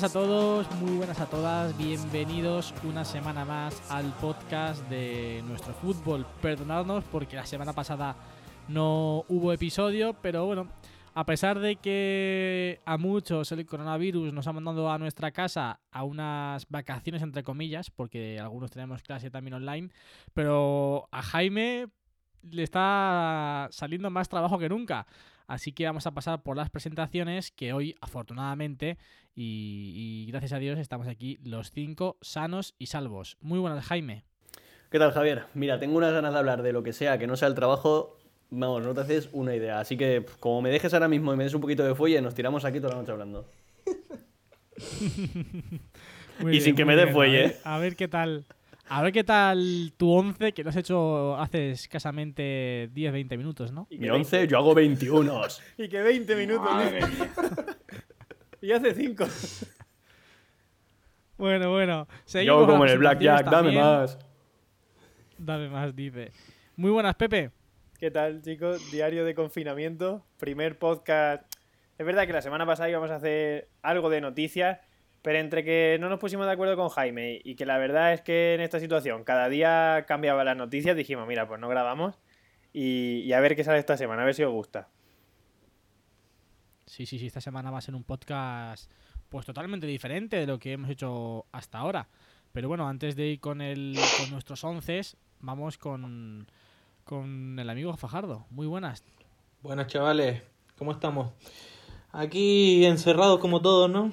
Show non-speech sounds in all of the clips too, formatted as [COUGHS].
buenas a todos, muy buenas a todas, bienvenidos una semana más al podcast de nuestro fútbol. Perdonadnos porque la semana pasada no hubo episodio, pero bueno, a pesar de que a muchos el coronavirus nos ha mandado a nuestra casa a unas vacaciones entre comillas, porque algunos tenemos clase también online, pero a Jaime le está saliendo más trabajo que nunca. Así que vamos a pasar por las presentaciones que hoy, afortunadamente, y, y gracias a Dios, estamos aquí los cinco sanos y salvos. Muy buenas, Jaime. ¿Qué tal, Javier? Mira, tengo unas ganas de hablar de lo que sea que no sea el trabajo. Vamos, no te haces una idea. Así que, como me dejes ahora mismo y me des un poquito de fuelle, nos tiramos aquí toda la noche hablando. [LAUGHS] Y sin que me dé fuelle, A ver- ¿eh? A ver qué tal. A ver qué tal tu 11, que lo has hecho hace escasamente 10-20 minutos, ¿no? Mi 11, yo hago 21. [LAUGHS] Y que 20 minutos. [LAUGHS] Y hace 5. [LAUGHS] Bueno, bueno. Yo seguimos con como en el Blackjack, dame más. Dame más, dice. Muy buenas, Pepe. ¿Qué tal, chicos? Diario de confinamiento. Primer podcast. Es verdad que la semana pasada íbamos a hacer algo de noticias, pero entre que no nos pusimos de acuerdo con Jaime y que la verdad es que en esta situación cada día cambiaba las noticias, dijimos, mira, pues no grabamos y, y a ver qué sale esta semana, a ver si os gusta. Sí, sí, sí, esta semana va a ser un podcast pues totalmente diferente de lo que hemos hecho hasta ahora. Pero bueno, antes de ir con el con nuestros once, vamos con, con el amigo Fajardo. Muy buenas. Buenas chavales, ¿cómo estamos? Aquí encerrados como todos, ¿no?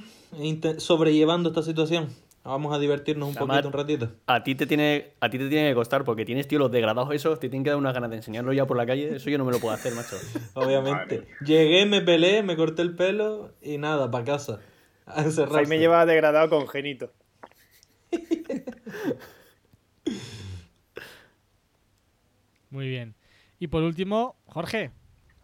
Sobrellevando esta situación. Vamos a divertirnos un Además, poquito, un ratito. A ti, te tiene, a ti te tiene que costar porque tienes, tío, los degradados esos, te tienen que dar unas ganas de enseñarlo ya por la calle. Eso yo no me lo puedo hacer, macho. [LAUGHS] Obviamente. Llegué, me pelé, me corté el pelo y nada, para casa. [LAUGHS] A encerrarse. Jaime lleva degradado congénito. [LAUGHS] Muy bien. Y por último, Jorge.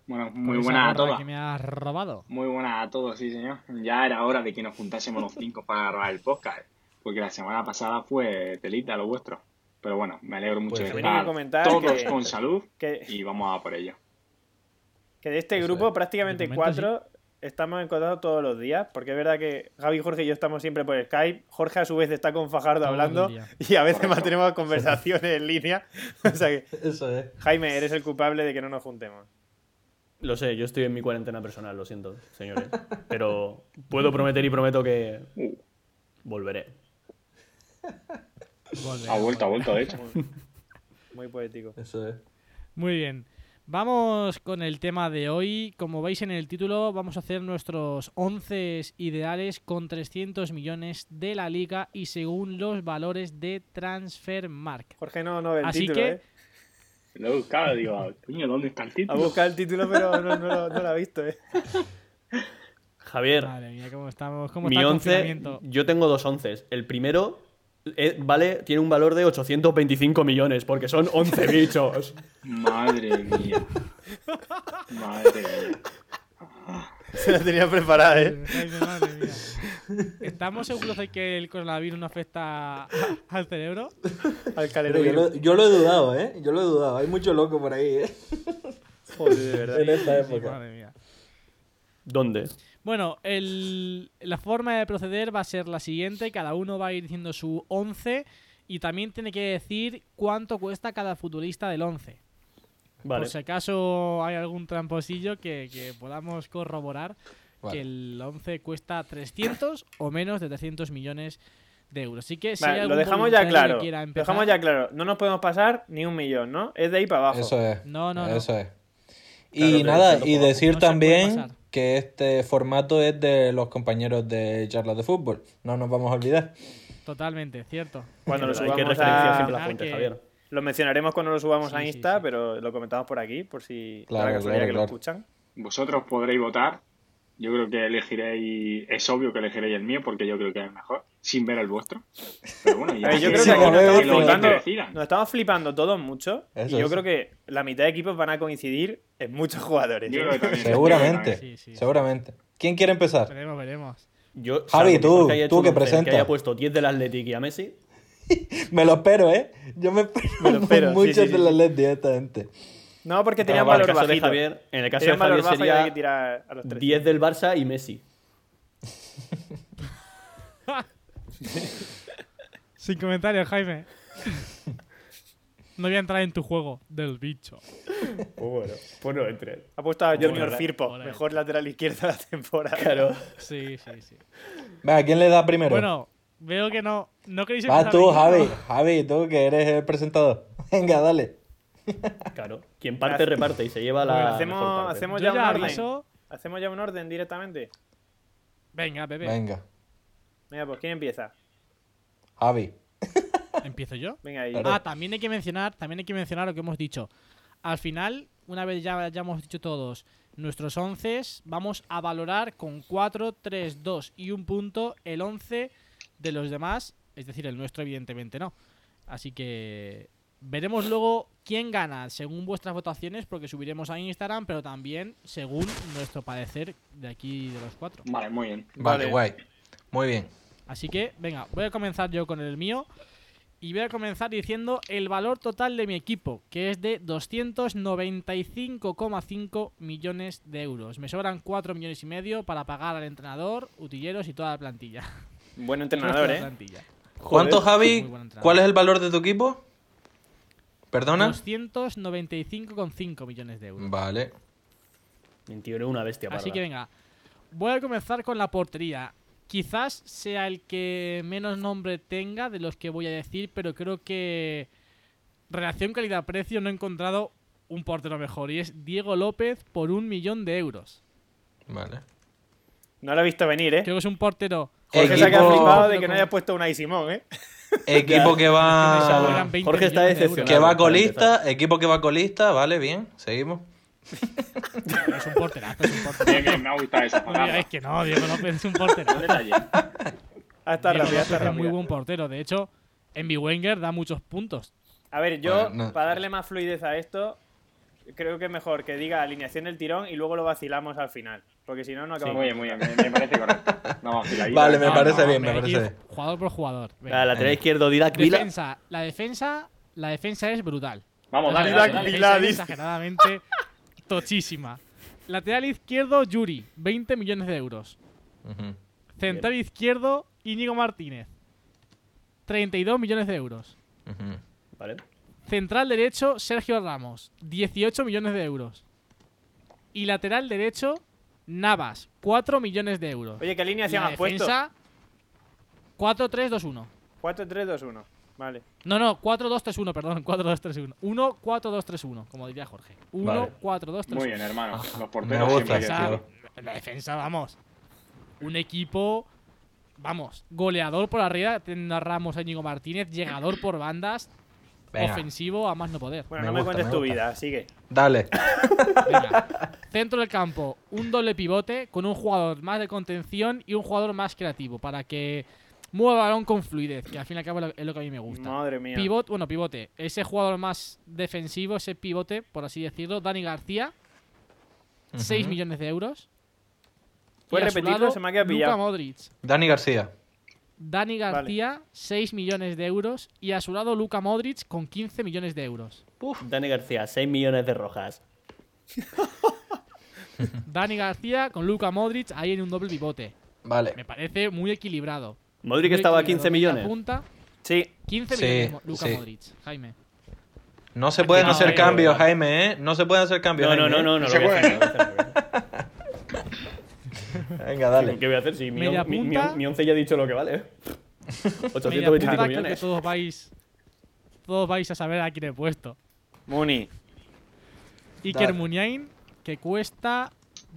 Bueno, muy esa buenas a todas. que me has robado. Muy buenas a todos, sí, señor. Ya era hora de que nos juntásemos los cinco para grabar el podcast. Porque la semana pasada fue telita lo vuestro. Pero bueno, me alegro mucho Pues de estar comentar todos que- con salud que- y vamos a por ello. Que de este Eso grupo, es. prácticamente cuatro, estamos en contacto todos los días, porque es verdad que Javi, Jorge y yo estamos siempre por Skype. Jorge a su vez está con Fajardo Todo hablando [LAUGHS] y a veces Correcto. mantenemos conversaciones en línea. [LAUGHS] O sea que, Eso es. Jaime, eres el culpable de que no nos juntemos. Lo sé, yo estoy en mi cuarentena personal, lo siento, señores. Pero puedo prometer y prometo que volveré. Volve, ha vuelto, ha vuelto, de hecho. Muy poético. Eso es. Muy bien. Vamos con el tema de hoy. Como veis en el título, vamos a hacer nuestros 11 ideales con 300 millones de la liga y según los valores de Transfermarkt. Jorge no, no ve el Así título, que- ¿eh? Lo he buscado, digo, coño, ¿dónde está el Ha título? buscado el título, pero no, no lo, no lo ha visto, ¿eh? [LAUGHS] Javier, Madre mía, cómo estamos. ¿Cómo mi está el 11, confinamiento? yo tengo dos onces. El primero eh, vale, tiene un valor de 825 millones porque son 11 bichos. [LAUGHS] Madre mía. Madre mía. [LAUGHS] Se la tenía preparada, ¿eh? Jaime, madre mía. ¿Estamos seguros de que el coronavirus no afecta al cerebro? Al yo, lo, yo lo he dudado, ¿eh? Yo lo he dudado. Hay mucho loco por ahí, ¿eh? Joder, de verdad. En esta Sí, época. madre mía. ¿Dónde? Bueno, el- la forma de proceder va a ser la siguiente. Cada uno va a ir diciendo su 11 y también tiene que decir cuánto cuesta cada futbolista del 11. Vale. Por si acaso hay algún tramposillo que, que podamos corroborar Vale. que el 11 cuesta 300 o menos de 300 millones de euros. Así que si Vale, hay lo algún dejamos ya claro. que Lo dejamos ya claro. No nos podemos pasar ni un millón, ¿no? Es de ahí para abajo. Eso es. No, no, no. Eso es. Y nada, y decir no también que este formato es de los compañeros de charlas de fútbol. No nos vamos a olvidar. Totalmente, cierto. Cuando lo Hay que referenciar a... siempre las Ah, fuentes, que- Javier. Lo mencionaremos cuando lo subamos Sí, a Insta, sí. pero lo comentamos por aquí, por si Claro, para casualidad claro, que lo escuchan. Vosotros podréis votar Yo creo que elegiréis, es obvio que elegiréis el mío porque yo creo que es el mejor, sin ver el vuestro. Pero bueno, ya yo que- creo que [LAUGHS] aquí nos estamos, flipando, nos estamos flipando todos mucho. Eso, y yo creo que la mitad de equipos van a coincidir en muchos jugadores. Yo ¿eh? creo que también. Seguramente, Sí, sí. seguramente. ¿Quién quiere empezar? Veremos, veremos. Yo, Javi, salvo que tú, tú que un once presenta. Que haya puesto 10 del Athletic y a Messi. [LAUGHS] Me lo espero, ¿eh? Yo me espero, espero, [LAUGHS] sí, de la sí. LED directamente. No, porque En tenían el valor de bajito. Javier, en el caso de Javier bajo sería que tirar a los tres. 10 del Barça y Messi. [LAUGHS] Sin comentarios, Jaime. No voy a entrar en tu juego del bicho. Pues bueno, pues no entres. Ha puesto a Junior Bueno, Firpo, mejor lateral izquierdo de la temporada. Claro. Sí, sí, sí. Venga, ¿quién le da primero? Bueno, veo que no. ¿No queréis empezar tú, ninguno? Javi. Javi, tú que eres el presentador. [LAUGHS] Venga, dale. Claro. Quien parte, reparte y se lleva la. Bueno, mejor hacemos, parte. hacemos Yo ya un ya orden. aviso. Hacemos ya un orden directamente. Venga, bebé. Venga, Venga, pues ¿quién empieza? Javi. [LAUGHS] ¿Empiezo yo? Venga ahí. Ah, también hay que mencionar, también hay que mencionar lo que hemos dicho. Al final, una vez ya, ya hemos dicho todos nuestros 11, vamos a valorar con 4, 3, 2 y un punto el 11 de los demás, es decir, el nuestro evidentemente no. Así que veremos luego quién gana según vuestras votaciones, porque subiremos a Instagram, pero también según nuestro parecer de aquí de los cuatro. Vale, muy bien. Vale, Vale. guay. Muy bien. Así que, venga, voy a comenzar yo con el mío. Y voy a comenzar diciendo el valor total de mi equipo, que es de 295,5 millones de euros. Me sobran 4 millones y medio para pagar al entrenador, utilleros y toda la plantilla. [LAUGHS] Buen entrenador, ¿eh? plantilla. ¿Cuánto, Javi? ¿Cuál es el valor de tu equipo? ¿Perdona? 295,5 millones de euros. Vale. Mi tío era una bestia. Así parda. que venga, voy a comenzar con la portería. Quizás sea el que menos nombre tenga de los que voy a decir, pero creo que relación calidad-precio no he encontrado un portero mejor y es Diego López por un millón de euros. Vale. No lo he visto venir, ¿eh? Creo que es un portero. Jorge se ha quedado Equipo- flipado de que no haya puesto una y Simón, ¿eh? Equipo que va. 20 Jorge está decepcionado. Que va colista. Equipo que va colista. Vale, bien. Seguimos. [LAUGHS] Es un porterazo, es un porterazo. bien, me ha gustado esa No digáis palabra. que no, Diego López es un porterazo. detalle. Ah, rápido, está López es muy rápido. buen portero. De hecho, en Wenger da muchos puntos. A ver, yo, Bueno, no. para darle más fluidez a esto, creo que es mejor que diga alineación del tirón y luego lo vacilamos al final. Porque si no, no acabamos. Muy bien, muy bien, me, parece correcto. [LAUGHS] Vamos, filadita. Vale, me No, parece no, bien, me parece bien. Jugador por jugador. Venga. Ah, lateral izquierdo, Didac Vila. Defensa, la defensa, la defensa es brutal. Vamos, La dale, Didac. Vila, exageradamente [LAUGHS] tochísima. Lateral izquierdo, Yuri, 20 millones de euros. Central izquierdo, Íñigo Martínez, 32 millones de euros. Vale. Central derecho, Sergio Ramos, 18 millones de euros. Y lateral derecho, Navas, 4 millones de euros. Oye, ¿qué alineación La has puesto? defensa, 4-3-2-1. 4-3-2-1. Vale. No, no, 4-2-3-1, perdón, 4-2-3-1. 1-4-2-3-1, como diría Jorge. 1-4-2-3-1. Muy bien, hermano. Los Me porteros gusta, siempre decirlo. La defensa, vamos. Un equipo, vamos, goleador por arriba, a Ramos, a Íñigo Martínez, llegador por bandas, Venga. ofensivo a más no poder. Bueno, Me no me gusta, cuentes me tu gusta. vida, sigue. Dale. [LAUGHS] Venga. Centro del campo, un doble pivote con un jugador más de contención y un jugador más creativo para que mueva el balón con fluidez, que al fin y al cabo es lo- que a mí me gusta. Madre mía. Pivot, bueno, pivote. Ese jugador más defensivo, ese pivote, por así decirlo, Dani García, 6 Ujú. millones de euros. ¿Puedes repetirlo? lado, Se me ha quedado Luka pillado. Modric. Dani García. Dani García, 6 millones de euros. Y a su lado, Luka Modric con 15 millones de euros. Dani García, 6 millones de rojas. [LAUGHS] Dani García con Luka Modric ahí en un doble pivote. Vale. Me parece muy equilibrado. Modric Muy estaba a equilibrado. 15 Media millones. Punta, Sí. 15 Sí, millones, sí. Modric. Jaime. No se pueden No, hacer eh, cambios, no. Jaime, ¿eh? No se pueden hacer cambios. No, no, Jaime, no, no, ¿eh? no. No lo voy a hacer. Venga, dale. ¿Qué voy a hacer si mi, Media on- mi, mi, punta. mi 11 ya ha dicho lo que vale? ¿eh? [LAUGHS] Media 825 punta, creo que millones. todos vais, todos vais a saber a quién he puesto. Muni. Iker Dale. Muniain, que cuesta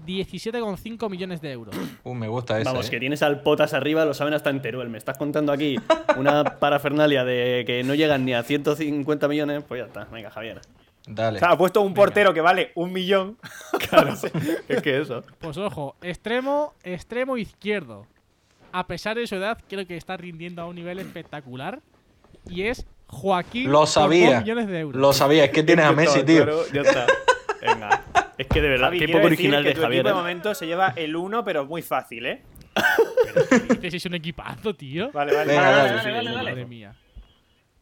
17,5 millones de euros. [COUGHS] Uh, me gusta ese. Vamos, ¿eh? que tienes al Potas arriba, lo saben hasta en Teruel. Me estás contando aquí una parafernalia de que no llegan ni a 150 millones. Pues ya está, venga, Javier. Dale. O sea, ha puesto un portero que vale un millón. [LAUGHS] Claro, es que eso. Pues ojo, extremo, extremo izquierdo. A pesar de su edad, creo que está rindiendo a un nivel espectacular. Y es Joaquín Lo sabía. millones de euros. Lo sabía, es que tienes a [LAUGHS] Messi, tío. Claro, ya está. Venga. Es que de verdad, Javi, qué poco original que de tu Javier. equipo de ¿eh? momento se lleva el 1, pero muy fácil, ¿eh? Dices, es un equipazo, tío. Vale, vale. Venga, vale, vale, vale, vale. Madre mía.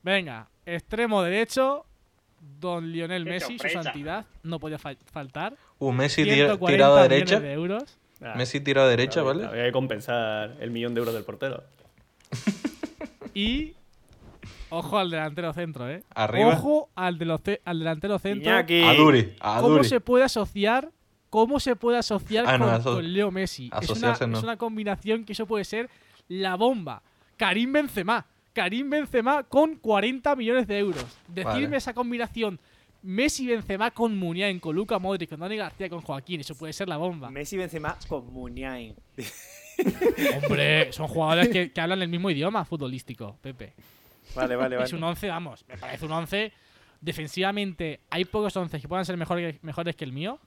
Venga, extremo derecho. Don Lionel Messi, su santidad, no podía fal- faltar. Uh, Messi tira- 140 tirado a derecha. de euros. Ah, Messi tira a derecha, había- ¿vale? Había que compensar el millón de euros del portero. [LAUGHS] Y. Ojo al delantero centro, ¿eh? Arriba. Ojo al, de al delantero centro. Iñaki. A Duri, a ¿Cómo Duri. se puede asociar? ¿Cómo se puede asociar Ah, no, con, aso- con Leo Messi? Es una, no. es una combinación que eso puede ser la bomba. Karim Benzema. Karim Benzema con 40 millones de euros. Decirme Vale. esa combinación Messi Benzema con Muniain, con Luca Modric, con Dani García, con Joaquín, eso puede ser la bomba. Messi Benzema con Muniain. [LAUGHS] Hombre, son jugadores que, que hablan el mismo idioma futbolístico, Pepe. Vale, vale, Es un 11, vamos, me parece un 11. Defensivamente, hay pocos 11 que puedan ser mejores, mejores que el mío.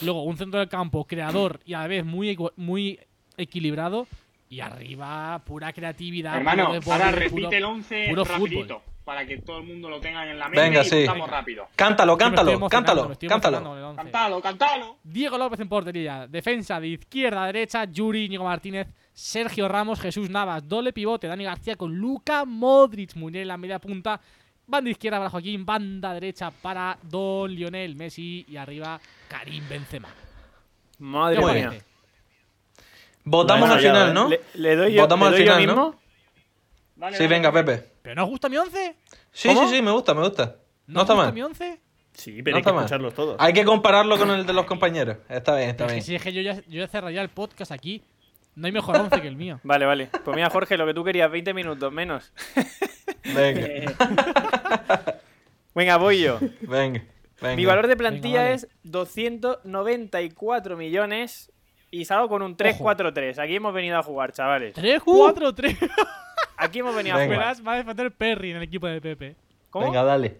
Luego, un centro del campo creador y a la vez muy equilibrado. Y arriba, pura creatividad. Hermano, puro deporte, ahora puro- repite el 11 puro rapidito. fútbol. Para que todo el mundo lo tenga en la mente Venga, y sí. rápido. Cántalo, cántalo, cántalo, cántalo. con el 11. Cantalo, cantalo. Diego López en portería. Defensa de izquierda a derecha. Yuri, Íñigo Martínez, Sergio Ramos, Jesús Navas. Doble pivote. Dani García con Luca Modric. Munier en la media punta. Banda izquierda para Joaquín. Banda derecha para Don Lionel Messi. Y arriba Karim Benzema. ¿Qué Madre mía. parece? Votamos Lo al final, ¿eh? ¿no? Le, le doy yo, Votamos le al doy yo final, ¿no? mismo. Dale, Sí, dale, venga. Pepe. ¿Pero no os gusta mi 11? Sí, ¿Cómo? sí, sí, me gusta, me gusta. No, ¿No, está gusta mal. mi 11? Sí, pero No hay que está mal. escucharlos todos. Hay que compararlo con el de los compañeros. Está bien, está Es que bien. si es que yo ya, yo ya cerraría el podcast aquí. No hay mejor 11 que el mío. [LAUGHS] Vale, vale. Pues mira, Jorge, lo que tú querías, 20 minutos menos. [LAUGHS] Venga, Venga, voy yo. venga, venga. Mi valor de plantilla vale. es 294 millones y salgo con un 3-4-3. Aquí hemos venido a jugar, chavales. 3, 4, 3. Aquí hemos venido a Venga. jugar. Verás, va a defender Perry en el equipo de Pepe. ¿Cómo? Venga, dale.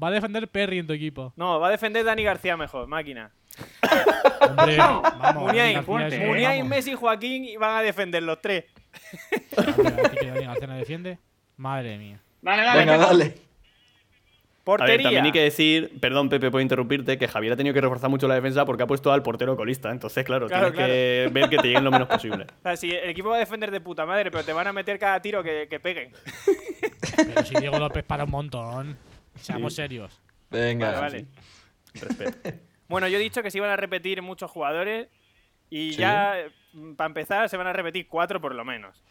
Va a defender Perry en tu equipo. No, va a defender Dani García mejor, máquina. Hombre, vamos. Muniain, García es- Muniain, vamos. Messi y Joaquín y van a defender los tres. Hombre, ¿a ti que Dani García no defiende? Madre mía. Dale, dale, Venga, Pepe. A ver, también hay que decir, perdón Pepe, puedo interrumpirte, que Javier ha tenido que reforzar mucho la defensa porque ha puesto al portero colista. Entonces, claro, Claro, tienes que ver que te lleguen lo menos posible. [LAUGHS] O sea, si el equipo va a defender de puta madre, pero te van a meter cada tiro que, que peguen. Pero si Diego López para un montón. Seamos serios. Venga. Vale, vale. Respeto. [LAUGHS] Bueno, yo he dicho que se iban a repetir muchos jugadores y Sí. ya, para empezar, se van a repetir cuatro por lo menos.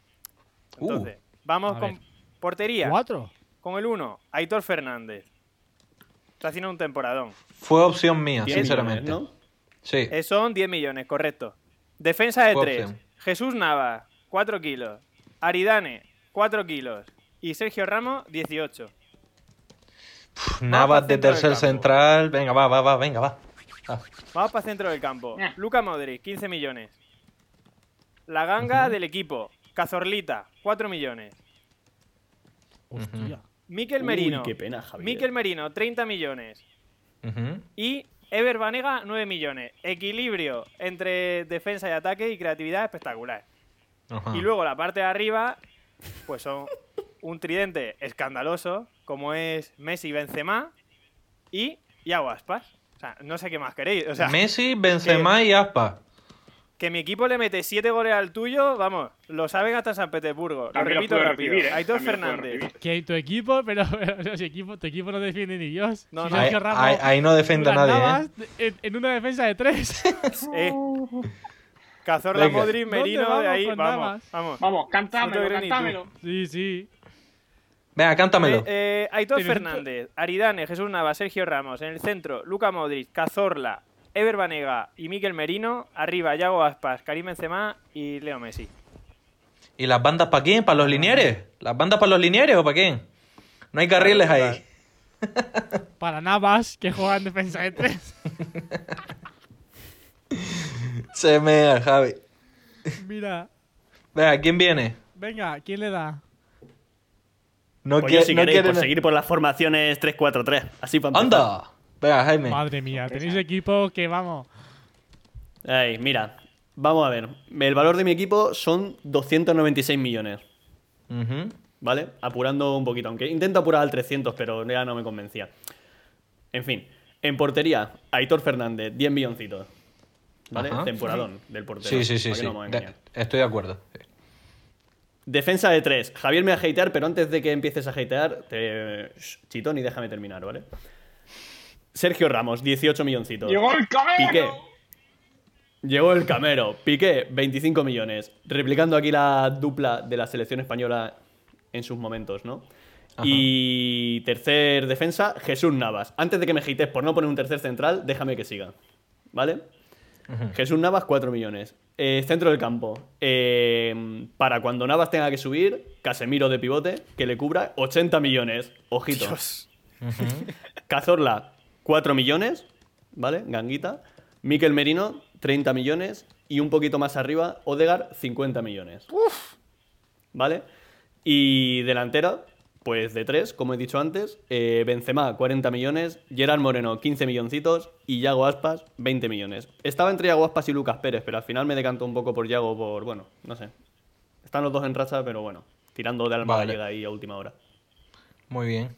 Uh. Entonces, vamos con ver. portería. ¿Cuatro? Con el 1, Aitor Fernández. Está haciendo un temporadón. Fue opción mía, sinceramente. millones, ¿no? Sí. Eh, son 10 millones, correcto. Defensa de Fue 3. opción. Jesús Nava, 4 kilos. Aridane, 4 kilos. Y Sergio Ramos, 18. Pff, Navas de tercer central. Venga, va, va, va, venga, va. Ah, Vamos para centro del campo. Luca Modric, 15 millones. La ganga del equipo. Cazorlita, 4 millones. Hostia. Miquel Uy, Merino. qué pena, Javier. Miquel Merino, 30 millones. Y Ever Banega, 9 millones. Equilibrio entre defensa y ataque y creatividad espectacular. Ajá. Y luego la parte de arriba, pues son un tridente escandaloso, como es Messi, Benzema y Iago Aspas. O sea, no sé qué más queréis. O sea, Messi, Benzema y Aspa. Que mi equipo le mete 7 goles al tuyo, vamos, lo saben hasta San Petersburgo. Lo También lo repito puedo rápido. recibir, ¿eh? Aitor lo Fernández. Que tu equipo, [LAUGHS] pero, pero si equipo, tu equipo no defiende ni Dios. No, Si no. Ahí, Sergio Ramos, ahí- ahí no defiende a nadie, ¿eh? En, en una defensa de tres. [LAUGHS] Eh. Cazorla, Venga. Modric, ¿Dónde Merino, de ahí, vamos, Navas? vamos. Vamos, cántamelo, cántamelo. sí, sí. Venga, cántamelo. Eh, eh, Aitor Fernández, Aridane, Jesús Navas, Sergio Ramos. En el centro, Luca Modric, Cazorla, Ever Banega y Miquel Merino. Arriba, Yago Aspas, Karim Benzema y Leo Messi. ¿Y las bandas para quién? ¿Para los linieres? ¿Las bandas para los linieres o para quién? No hay carriles ahí. [LAUGHS] Para Navas, que juega en defensa de tres. [LAUGHS] Se mea, Javi. Mira. Venga, ¿quién viene? Venga, ¿quién le da? No, Pues yo, si no queréis, quieren- por seguir por las formaciones 3-4-3. Así para empezar. ¡Anda! Venga, Jaime. Madre mía, tenéis equipo que vamos. Ay, mira, vamos a ver. El valor de mi equipo son 296 millones, Ujú. ¿vale? Apurando un poquito, aunque intento apurar al 300, pero ya no me convencía. En fin, en portería, Aitor Fernández, 10 milloncitos. ¿Vale? Ajá. Temporadón del portero. Sí, sí, sí, no De- estoy de acuerdo. sí. Defensa de 3. Javier me va a hatear, pero antes de que empieces a hatear, te... Shh, chitón y déjame terminar, ¿vale? Sergio Ramos, 18 milloncitos. ¡Llegó el camero! Piqué. Llegó el camero. Piqué, 25 millones. Replicando aquí la dupla de la selección española en sus momentos, ¿no? Y tercer defensa, Jesús Navas. Antes de que me hatees por no poner un tercer central, déjame que siga. ¿Vale? Jesús Navas, 4 millones. Eh, centro del campo. eh, para cuando Navas tenga que subir, Casemiro de pivote, que le cubra 80 millones. Ojito. Cazorla, 4 millones, ¿vale? Ganguita. Miquel Merino, 30 millones. Y un poquito más arriba, Odegar, 50 millones. ¿Vale? Y delantera, pues de 3, como he dicho antes. eh, Benzema, 40 millones. Gerard Moreno, 15 milloncitos. Y Yago Aspas, 20 millones. Estaba entre Yago Aspas y Lucas Pérez, pero al final me decantó un poco por Yago, por, bueno, no sé. Están los dos en racha, pero bueno, tirando de alma Vale. gallega ahí a última hora. Muy bien.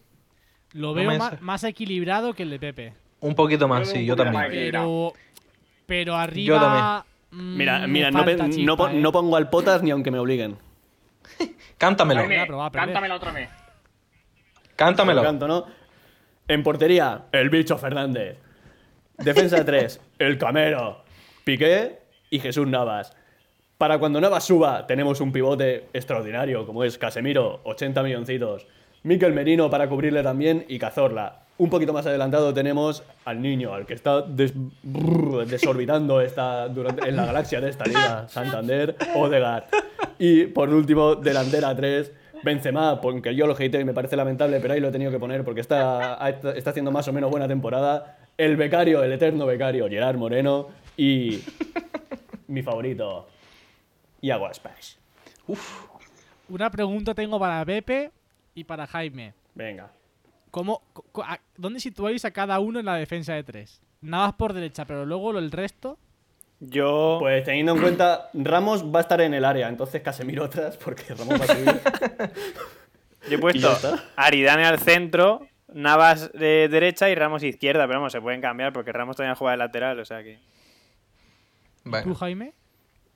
Lo veo sé. más, equilibrado que el de Pepe. Un poquito más, Yo sí, yo también. más. Pero. Pero arriba. mm, Mira, me mira, no, no chispa, ¿eh? no pongo al potas ni aunque me obliguen. [LAUGHS] Cántamelo. Perder. cántamela otra vez. Cántamelo. Canto, ¿no? En portería, el bicho Fernández. Defensa 3, [LAUGHS] el Camero, Piqué y Jesús Navas. Para cuando Navas suba, tenemos un pivote extraordinario, como es Casemiro, 80 milloncitos. Miquel Merino para cubrirle también y Cazorla. Un poquito más adelantado tenemos al niño, al que está desorbitando esta, durante, en la galaxia de esta liga, Santander, Odegaard. Y por último, delantera 3, Benzema, porque yo lo hateé y me parece lamentable, pero ahí lo he tenido que poner porque está, está haciendo más o menos buena temporada. El becario, el eterno becario, Gerard Moreno y mi favorito, Iago Aspas. Una pregunta tengo para Pepe y para Jaime. Venga. ¿Cómo, a- ¿Dónde situáis a cada uno en la defensa de tres? Nada más por derecha, pero luego lo- el resto. Yo. Pues teniendo en cuenta, Ramos va a estar en el área, entonces Casemiro atrás, porque Ramos va a subir. [LAUGHS] Yo he puesto. Aridane al centro, Navas de derecha y Ramos izquierda, pero vamos, se pueden cambiar porque Ramos también juega de lateral, o sea que. ¿Tú, Jaime?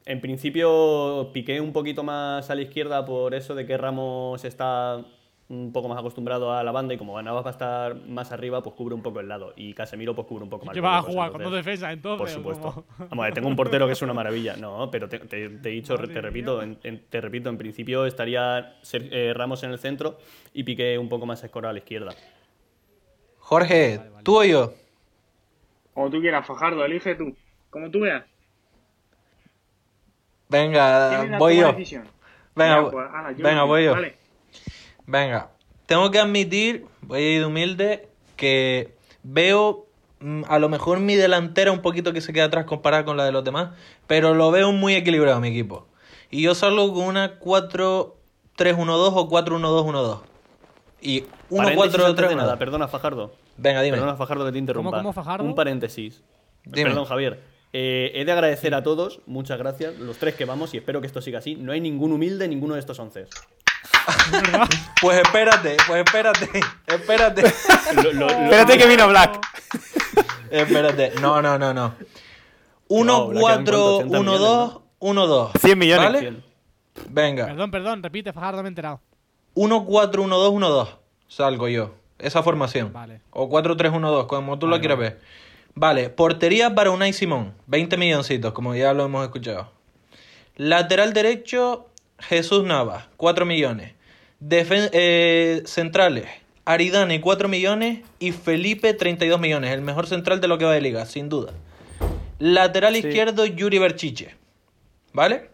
En principio piqué un poquito más a la izquierda por eso de que Ramos está un poco más acostumbrado a la banda y como Navas va a estar más arriba, pues cubre un poco el lado. Y Casemiro pues cubre un poco más ¿Qué el va a pues, jugar con dos entonces- defensas entonces? Por supuesto. [LAUGHS] Vamos tengo un portero que es una maravilla. No, pero te, te- te he dicho, te repito, en, en- te repito, en principio estaría Ser- eh, Ramos en el centro y Piqué un poco más escorado a la izquierda. Jorge, ¿tú o yo? Como tú quieras, Fajardo, elige tú. Como tú veas. Venga, voy yo. decisión. Venga, pues, ala, yo venga, lo voy yo. Vale. Venga, tengo que admitir, voy a ir de humilde, que veo mm, a lo mejor mi delantera un poquito que se queda atrás comparada con la de los demás, pero lo veo muy equilibrado mi equipo. Y yo salgo con una 4-3-1-2 o 4-1-2-1-2. Y Paréntesis antes de 1-4-3-1. nada, perdona Fajardo. Venga, dime. Perdona Fajardo que te interrumpa. ¿Cómo, cómo, Fajardo? Un paréntesis. Dime. Perdón, Javier. Eh, he de agradecer a todos, muchas gracias, los tres que vamos y espero que esto siga así. No hay ningún humilde ninguno de estos once. Pues espérate, pues espérate, espérate. Lo- lo- lo- Espérate que vino Black. [LAUGHS] espérate. No, no, no, no. No, Black, ¿eran cuánto? 80 millones, 1-4-1-2, 1-2. 100 millones. ¿Vale? Cien. Venga. Perdón, perdón, repite, Fajardo, me he enterado. 1-4-1-2-1-2. Salgo yo. Esa formación. Vale. O 4-3-1-2, como tú lo Vale, quieras ver. Vale, portería para Unai Simón. 20 milloncitos, como ya lo hemos escuchado. Lateral derecho, Jesús Navas. 4 millones. Defen- eh, centrales, Aridane, 4 millones. Y Felipe, 32 millones. El mejor central de lo que va de liga, sin duda. Lateral izquierdo, Yuri Berchiche. ¿Vale?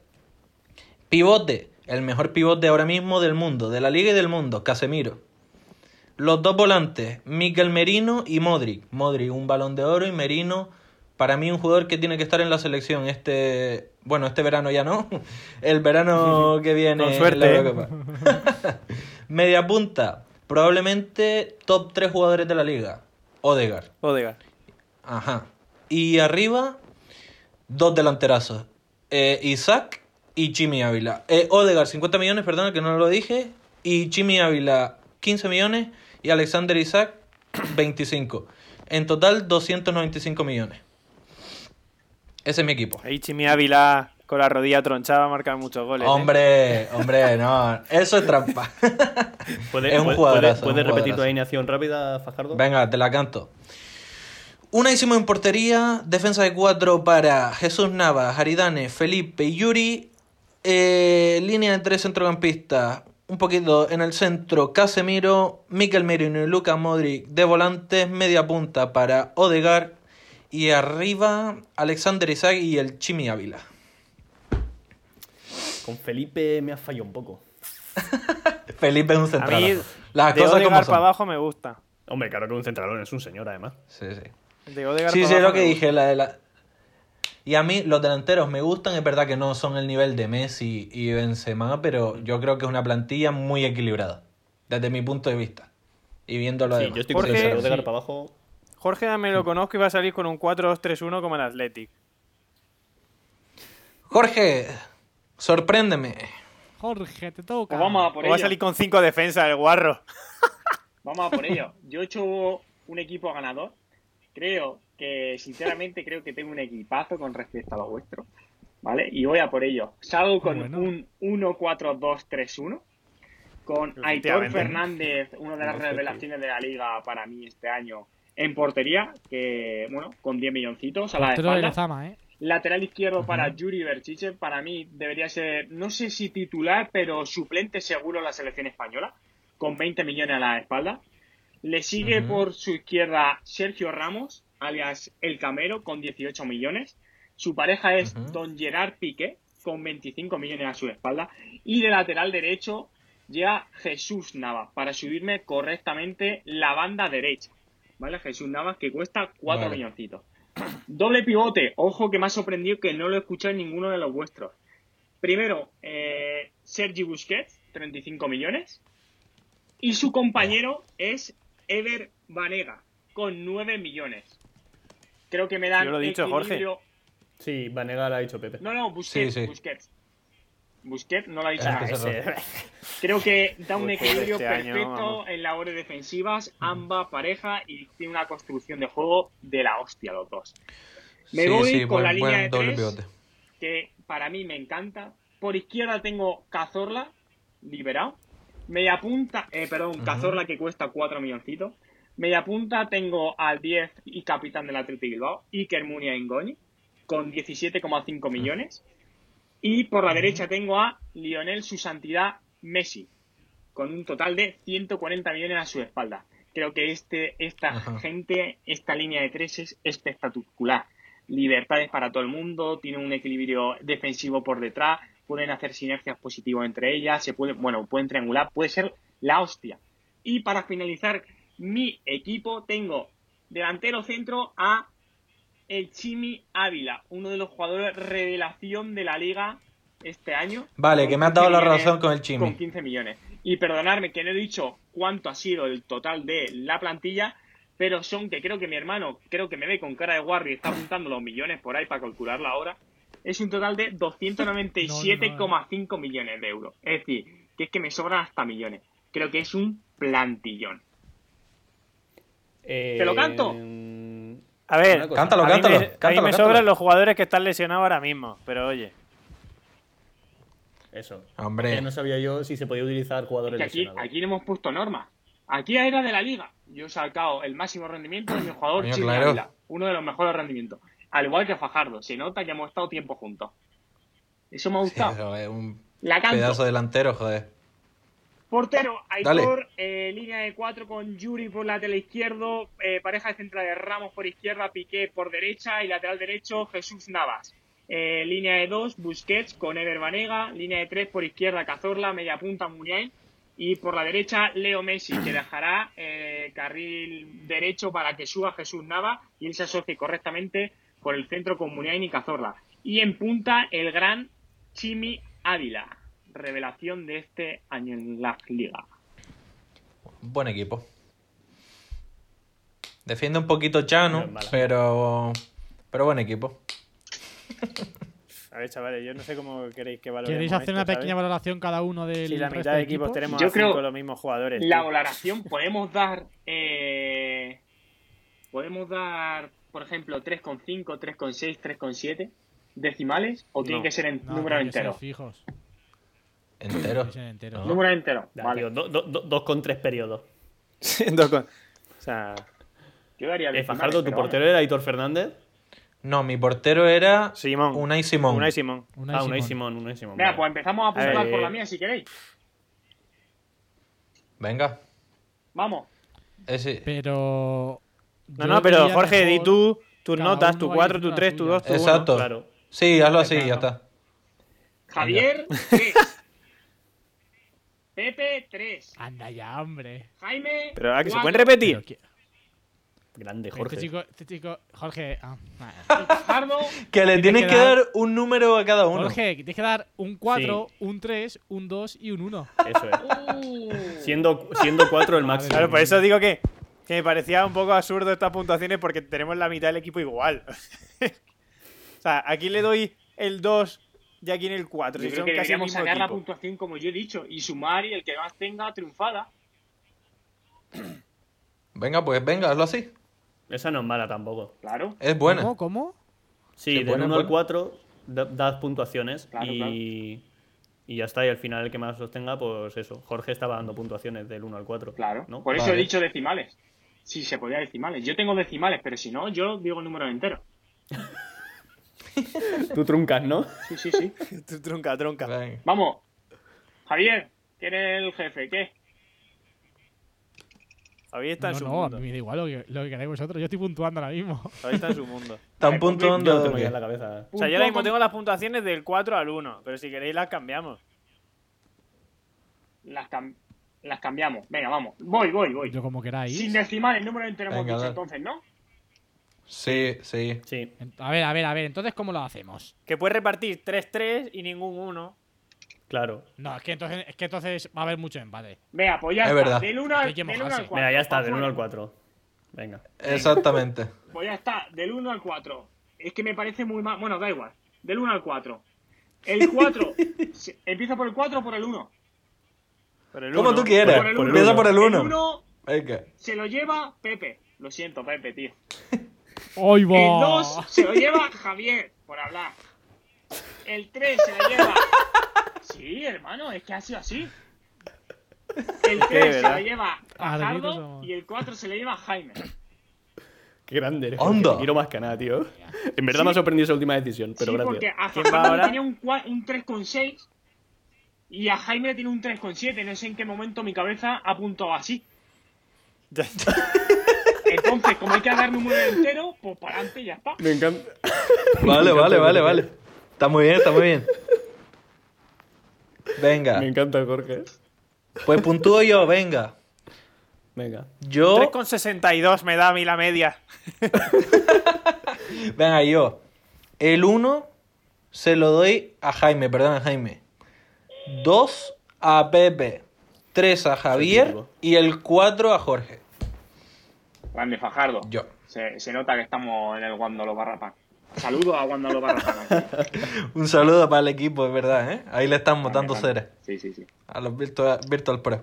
Pivote, el mejor pivote ahora mismo del mundo, de la liga y del mundo, Casemiro. Los dos volantes, Miquel Merino y Modric. Modric, un balón de oro y Merino, para mí un jugador que tiene que estar en la selección este, bueno, este verano ya no, [LAUGHS] el verano [LAUGHS] que viene. Con en suerte. la Eurocopa. [LAUGHS] Media punta, probablemente top 3 jugadores de la liga. Odegar. Odegaard. Ajá. Y arriba, dos delanterazos. Eh, Isaac y Chimi Ávila. Eh, Odegaard, 50 millones, perdona que no lo dije. Y Chimi Ávila, 15 millones. Y Alexander Isaac, [COUGHS] 25. En total, 295 millones. Ese es mi equipo. Ahí Chimi Ávila con la rodilla tronchada va a marcar muchos goles. ¿eh? Hombre, hombre, no. Eso es trampa. [LAUGHS] ¿Puede- Es un puede- jugadorazo, puede- ¿Puedes un repetir tu alineación rápida, Fajardo? Venga, te la canto. Unaísimo en portería, defensa de cuatro para Jesús Navas, Aridane, Felipe y Yuri. Eh, línea de tres centrocampistas, un poquito en el centro, Casemiro, Mikel Merino y Luka Modric de volantes, media punta para Odegar y arriba Alexander Isaac y el Chimi Ávila. Con Felipe me has fallado un poco. [LAUGHS] Felipe es un A central. mí, Las de cosas como son. para abajo me gusta. Hombre, claro que un centralón es un señor, además. Sí, sí. De Sí, sí, es lo que dije. La, de la- Y a mí los delanteros me gustan, es verdad que no son el nivel de Messi y Benzema, pero yo creo que es una plantilla muy equilibrada, desde mi punto de vista. Y viéndolo Sí, además. yo estoy con sí. para abajo. Jorge me lo conozco y va a salir con un 4-2-3-1 como el Athletic. Jorge, sorpréndeme. Jorge, te toca. Pues vamos a por O va a ello. salir con 5 defensas el guarro. [LAUGHS] Vamos a por ello. Yo he hecho un equipo ganador. Creo que, sinceramente, creo que tengo un equipazo con respecto a lo vuestro. ¿Vale? Y voy a por ello. Salgo con Bueno. un 1-4-2-3-1. Con Aitor. Fernández, una de las revelaciones de la liga para mí este año, en portería, que, bueno, con 10 milloncitos a la Portero de espalda. ¿eh? Lateral izquierdo para Yuri Berchiche, para mí debería ser, no sé si titular, pero suplente seguro en la selección española, con 20 millones a la espalda. Le sigue por su izquierda Sergio Ramos, alias El Camero, con 18 millones. Su pareja es. Don Gerard Piqué, con 25 millones a su espalda. Y de lateral derecho llega Jesús Navas, para subirme correctamente la banda derecha. ¿Vale? Jesús Navas, que cuesta 4 Vale. milloncitos. [CLEARS THROAT] Doble pivote, ojo que me ha sorprendido que no lo he escuchado en ninguno de los vuestros. Primero, eh, Sergi Busquets, 35 millones. Y su compañero es Ever Banega, con 9 millones. Creo que me dan Yo lo he dicho, Jorge. Sí, Vanega la ha dicho Pepe. No, no, Busquets, Sí, sí. Busquets. Busquets no lo ha dicho Ah, nada. ese [LAUGHS] Creo que da un Busquets equilibrio este año, perfecto vamos. en labores defensivas, ambas parejas, y tiene una construcción de juego de la hostia los dos. Me sí, voy sí, con buen, la línea de tres, pivote. que para mí me encanta. Por izquierda tengo Cazorla, liberado. Media punta, eh, perdón. Cazorla que cuesta 4 milloncitos. Media punta tengo al 10 y capitán del Atlético Bilbao, Iker Muniain con 17,5 millones. Y por la derecha tengo a Lionel Su Santidad Messi, con un total de 140 millones a su espalda. Creo que este, esta Ajá. gente, esta línea de tres es espectacular. Libertades para todo el mundo, tiene un equilibrio defensivo por detrás, pueden hacer sinergias positivas entre ellas, se puede, bueno, pueden triangular, puede ser la hostia. Y para finalizar mi equipo tengo delantero centro a el Chimi Ávila, uno de los jugadores revelación de la liga este año. Vale, que me has 15 dado la millones- razón con el Chimi. Con 15 millones. Y perdonadme que no he dicho cuánto ha sido el total de la plantilla, pero son que creo que mi hermano, creo que me ve con cara de guardia y está apuntando los millones por ahí para calcularla ahora. Es un total de 297,5 millones de euros. Es decir, que es que me sobran hasta millones. Creo que es un plantillón. Eh, ¿Te lo canto? A ver. Cántalo, a mí cántalo, a mí me cántalo. sobran los jugadores que están lesionados ahora mismo, pero oye. Eso. Hombre. Ya no sabía yo si se podía utilizar jugadores que aquí, lesionados. aquí no hemos puesto normas. Aquí era de la liga. Yo he sacado el máximo rendimiento de mi jugador Coño, Chimi claro. Ávila, uno de los mejores rendimientos. Al igual que Fajardo, se nota que hemos estado tiempo juntos. Eso me ha Sí, gustado. joder, un La canto. pedazo delantero, joder. Portero. Aitor, eh, línea de cuatro con Yuri por lateral izquierdo, eh, pareja de central de Ramos por izquierda, Piqué por derecha y lateral derecho Jesús Navas. Eh, línea de dos, Busquets con Ever Banega, línea de tres por izquierda Cazorla, media punta Muniain y por la derecha Leo Messi que dejará carril derecho para que suba Jesús Navas y él se asocie correctamente por el centro con Muniain y Cazorla. Y en punta el gran Chimi Ávila, revelación de este año en la liga. Buen equipo. Defiende un poquito Chano, No pero. Pero buen equipo. A ver, chavales, yo no sé cómo queréis que valoremos ¿Queréis hacer esto, una pequeña ¿sabes? valoración cada uno del Si la mitad de equipos tenemos Yo a cinco creo- los mismos jugadores. La tío. valoración podemos dar. eh, podemos dar, por ejemplo, 3,5, 3,6, 3,7 decimales o tienen No. que ser en No, tiene ser enteros. fijos. Entero. Tiene que ser entero. Ya, Vale. tío, do- do- do- dos con tres periodos. Dos con- O sea, Yo daría Eh, Fajardo, tu portero era Hitor Fernández. No, mi portero era Simón. Unai Simón. Unai Simón. Unai ah, Unai Simón. Simón, Unai Simón. Venga, vale. pues empezamos a apuntar Eh, por la mía si queréis. Venga. Vamos. Ese. Pero. No, no, pero Jorge, di tú tus notas, tu va 4, diciendo tu la 3, tu suya. 2, tu 1. Exacto. Claro. Sí, hazlo así, Venga, ya no. está. Javier, 3. Pepe, 3. Anda ya, hombre. Jaime. Pero ¿a que se pueden repetir? Que- Grande, Jorge. Este chico, este chico, Jorge. ah, Que le tienes que que dar- dar un número a cada uno. Jorge, que tienes que dar un 4, un 3, un 2 y un 1. Eso es. uh, Siendo, siendo cuatro el [LAUGHS] máximo. Claro, por eso digo que, que me parecía un poco absurdo estas puntuaciones porque tenemos la mitad del equipo igual. [LAUGHS] o sea, aquí le doy el 2 y aquí en el 4. yo Si creo que casi el deberíamos sacar la puntuación como yo he dicho y sumar y el que más tenga triunfada. [CLEARS THROAT] Venga, pues venga, hazlo así. Esa no es mala tampoco. Claro. Es buena. ¿Cómo? ¿Cómo? Sí, del buena, 1 al buena. 4 da- das puntuaciones Claro, y, y ya está. Y al final el que más los tenga, pues eso. Jorge estaba dando puntuaciones del 1 al 4. Claro. ¿no? Por eso Vale. he dicho decimales. Sí, se podía decimales. Yo tengo decimales, pero si no, yo digo números enteros. [LAUGHS] [LAUGHS] Tú truncas, ¿no? Sí, sí, sí. [LAUGHS] Tu tronca, tronca. Venga. Vamos. Javier, ¿quién es el jefe? ¿Qué? Javier está en No, su no, a mundo. mí me da igual lo que, lo que queráis vosotros. Yo estoy puntuando ahora mismo. [LAUGHS] Javier está en su mundo. Están pues, Yo puntuando. en la cabeza. O sea, yo ahora mismo tengo las puntuaciones del 4 al 1, pero si queréis las cambiamos. Las, cam- las cambiamos. Venga, vamos. Voy, voy, voy. Yo como queráis. Sin decimales, número entero hemos dicho entonces, ¿no? Sí, sí. Sí. A ver, a ver, a ver. Entonces, ¿cómo lo hacemos? Que puedes repartir 3-3 y ningún 1. Claro. No, es que entonces, es que entonces va a haber mucho empate. Venga, pues ya Es está. verdad. Del 1 al, Hay que del uno mojarse. al 4. Venga, ya está, del 1 al Afuera. 4. Venga. Exactamente. [LAUGHS] Pues ya está, del 1 al 4. Es que me parece muy mal. Bueno, da igual. Del 1 al 4. El 4. [LAUGHS] se- ¿Empieza por el 4 o por el 1? Por el Como uno. tú quieras. Por el uno. Empieza por el El 1. 1 Venga. se lo lleva Pepe. Lo siento, Pepe, tío. [LAUGHS] ¡Hoy El 2 se lo lleva Javier, por hablar. El 3 se lo lleva. Sí, hermano, es que ha sido así. El 3 se lo lleva Ah, Fajardo somos. y el 4 se lo lleva Jaime. Qué grande eres. Onda. Te quiero más que nada, tío. En verdad me ha sorprendido esa última decisión, pero sí, gracias. porque a ¿Quién va Fajardo ahora? tenía un, un 3,6 y a Jaime le tiene un 3,7. No sé en qué momento mi cabeza ha apuntado así. [LAUGHS] [LAUGHS] Entonces, como hay que dar número entero, pues para adelante ya está. Me encanta. [LAUGHS] Vale, Me vale, encanta, vale, vale. Está muy bien, está muy bien. Venga. Me encanta, Jorge. Pues puntúo yo, venga. Venga. Yo. 3,62 me da a mí la media. [LAUGHS] Venga, yo. El 1 se lo doy a Jaime, perdón, a Jaime. 2 a Pepe. 3 a Javier. Y el 4 a Jorge. Grande Fajardo. Yo. Se, se nota que estamos en el Guandolo Barrapán. Saludos a Guandolo Barrapán. [LAUGHS] Un saludo para el equipo, es verdad, ¿eh? Ahí le estamos dando Grande, ceres. Sí, sí, sí. A los Virtual, Virtual Pro.